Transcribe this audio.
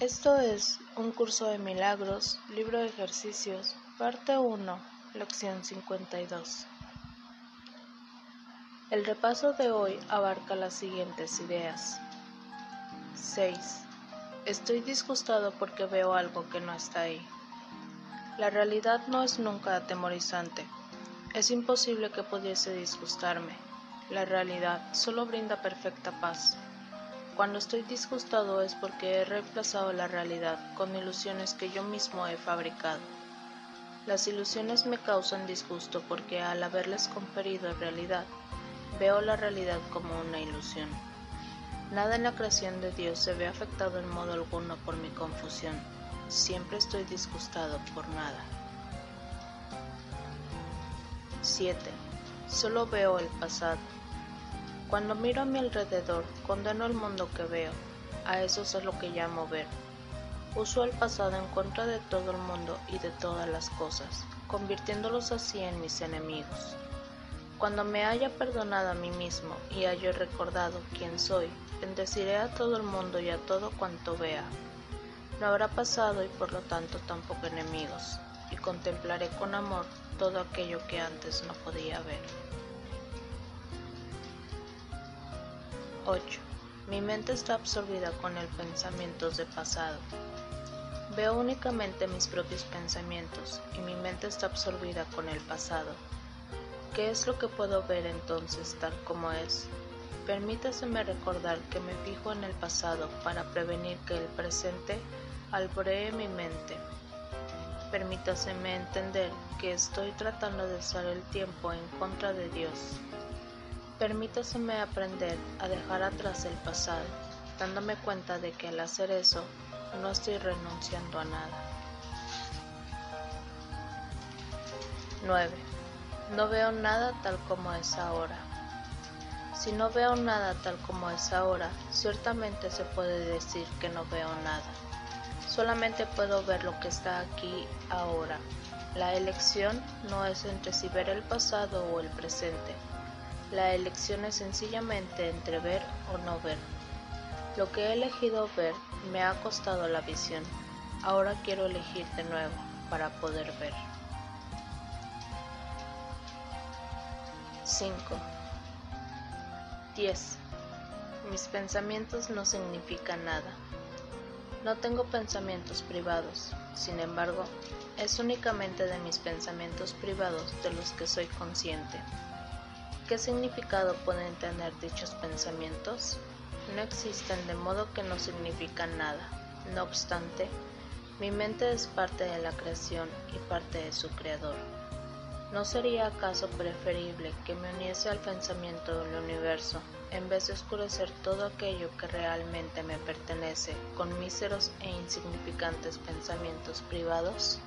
Esto es un curso de milagros, libro de ejercicios, parte 1, lección 52. El repaso de hoy abarca las siguientes ideas. 6. Estoy disgustado porque veo algo que no está ahí. La realidad no es nunca atemorizante. Es imposible que pudiese disgustarme. La realidad solo brinda perfecta paz. Cuando estoy disgustado es porque he reemplazado la realidad con ilusiones que yo mismo he fabricado. Las ilusiones me causan disgusto porque al haberles conferido realidad, veo la realidad como una ilusión. Nada en la creación de Dios se ve afectado en modo alguno por mi confusión. Siempre estoy disgustado por nada. 7. Solo veo el pasado. Cuando miro a mi alrededor, condeno el mundo que veo. A eso es lo que llamo ver. Uso el pasado en contra de todo el mundo y de todas las cosas, convirtiéndolos así en mis enemigos. Cuando me haya perdonado a mí mismo y haya recordado quién soy, bendeciré a todo el mundo y a todo cuanto vea. No habrá pasado y por lo tanto tampoco enemigos, y contemplaré con amor todo aquello que antes no podía ver. 8. Mi mente está absorbida con el pensamientos de pasado. Veo únicamente mis propios pensamientos y mi mente está absorbida con el pasado. ¿Qué es lo que puedo ver entonces tal como es? Permítaseme recordar que me fijo en el pasado para prevenir que el presente alboree mi mente. Permítaseme entender que estoy tratando de usar el tiempo en contra de Dios. Permítaseme aprender a dejar atrás el pasado, dándome cuenta de que al hacer eso no estoy renunciando a nada. 9. No veo nada tal como es ahora. Si no veo nada tal como es ahora, ciertamente se puede decir que no veo nada. Solamente puedo ver lo que está aquí ahora. La elección no es entre si ver el pasado o el presente, la elección es sencillamente entre ver o no ver. Lo que he elegido ver me ha costado la visión. Ahora quiero elegir de nuevo para poder ver. 5. 10. Mis pensamientos no significan nada. No tengo pensamientos privados, sin embargo, es únicamente de mis pensamientos privados de los que soy consciente. ¿Qué significado pueden tener dichos pensamientos? No existen de modo que no significan nada. No obstante, mi mente es parte de la creación y parte de su creador. ¿No sería acaso preferible que me uniese al pensamiento del universo en vez de oscurecer todo aquello que realmente me pertenece con míseros e insignificantes pensamientos privados?